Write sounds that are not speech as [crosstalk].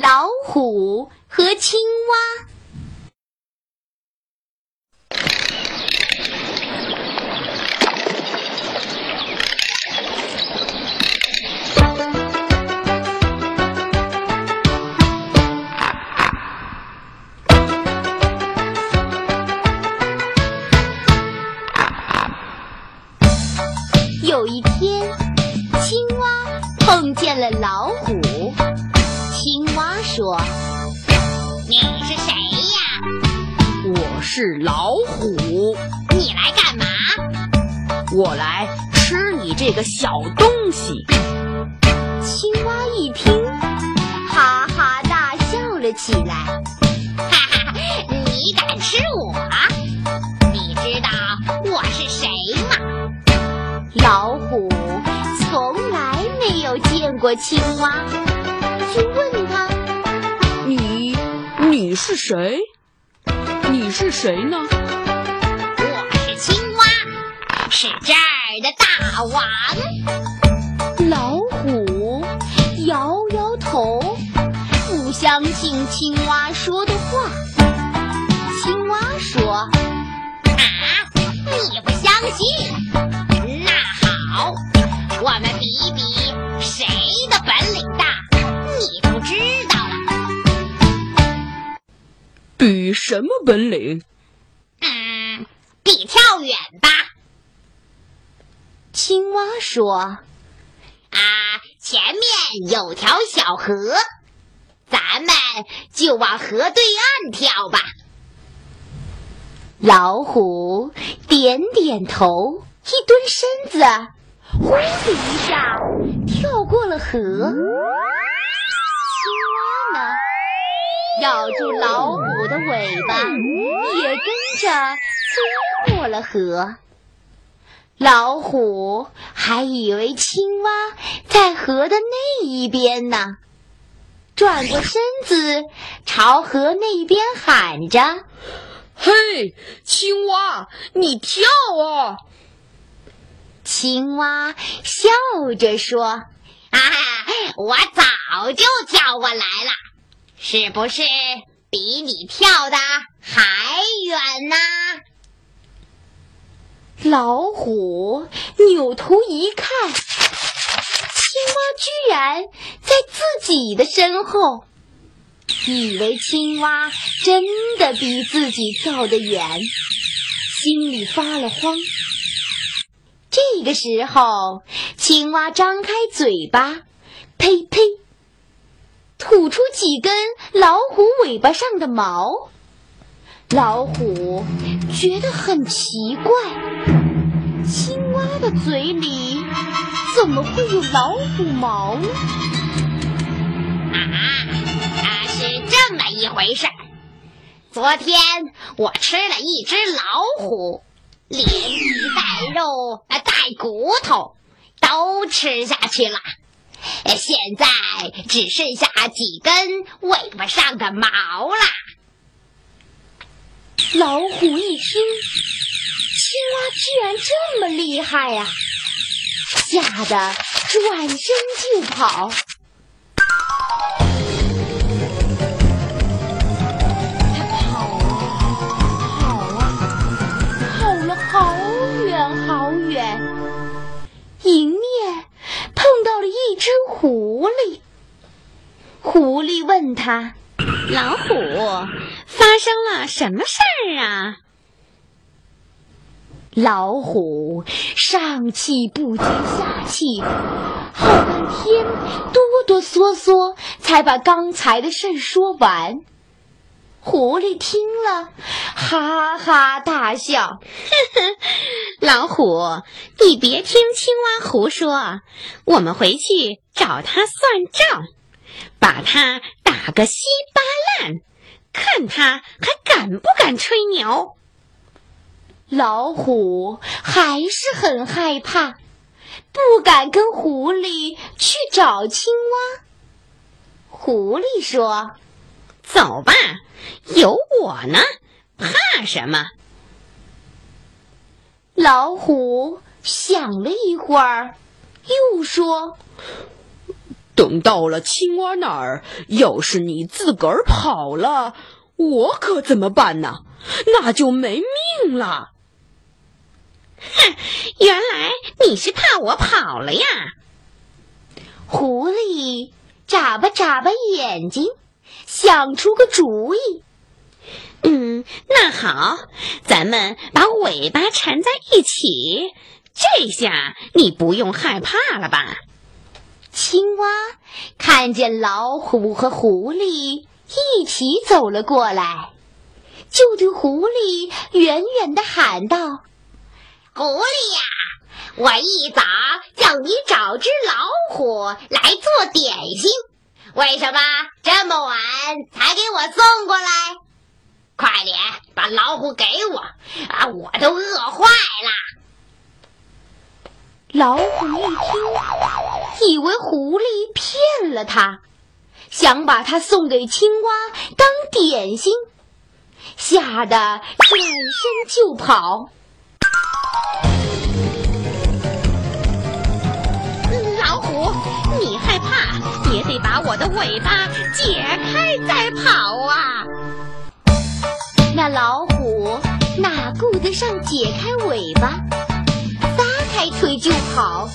老虎和青蛙。有一天，青蛙碰见了老虎。青蛙说：“你是谁呀？”“我是老虎。”“你来干嘛？”“我来吃你这个小东西。”青蛙一听，哈哈大笑了起来。“哈哈，你敢吃我？你知道我是谁吗？”老虎从来没有见过青蛙，就问他：“你你是谁？你是谁呢？”“我是青蛙，是这儿的大王。”老虎摇摇头，不相信青蛙说的话。青蛙说：“啊，你不相信？”那好，我们比比什么本领？嗯，比跳远吧。青蛙说：“啊，前面有条小河，咱们就往河对岸跳吧。”老虎点点头，一蹲身子。呼的一下，跳过了河。青蛙呢，咬住老虎的尾巴，也跟着钻过了河。老虎还以为青蛙在河的那一边呢，转过身子朝河那边喊着：“嘿，青蛙，你跳啊！”青蛙笑着说：“啊，我早就跳过来了，是不是比你跳的还远呢？”老虎扭头一看，青蛙居然在自己的身后，以为青蛙真的比自己跳得远，心里发了慌。这个时候，青蛙张开嘴巴，呸呸，吐出几根老虎尾巴上的毛。老虎觉得很奇怪，青蛙的嘴里怎么会有老虎毛呢？啊，是这么一回事。昨天我吃了一只老虎。连皮带肉带骨头都吃下去了，现在只剩下几根尾巴上的毛了。老虎一听，青蛙居然这么厉害呀，吓得转身就跑。狐狸问他：“ [clears throat] 老虎，发生了什么事儿啊？”老虎上气不接下气，好半天哆哆嗦嗦，才把刚才的事说完。狐狸听了，哈哈大笑：“呵呵，老虎，你别听青蛙胡说，我们回去找他算账，把他打个稀巴烂，看他还敢不敢吹牛。”老虎还是很害怕，不敢跟狐狸去找青蛙。狐狸说。走吧，有我呢，怕什么？老虎想了一会儿，又说：“等到了青蛙那儿，要是你自个儿跑了，我可怎么办呢？那就没命了。哼，原来你是怕我跑了呀！狐狸眨巴眨巴眼睛，想出个主意。嗯，那好，咱们把尾巴缠在一起，这下你不用害怕了吧？青蛙看见老虎和狐狸一起走了过来，就对狐狸远远的喊道：“狐狸呀，我一早叫你找只老虎来做点心，为什么这么晚才给我送过来？快点把老虎给我啊！我都饿坏了。”老虎一听，以为狐狸骗了他，想把它送给青蛙当点心，吓得转身就跑。老虎，你害怕也得把我的尾巴解开再跑啊！那老虎哪顾得上解开尾巴？撒开腿就跑，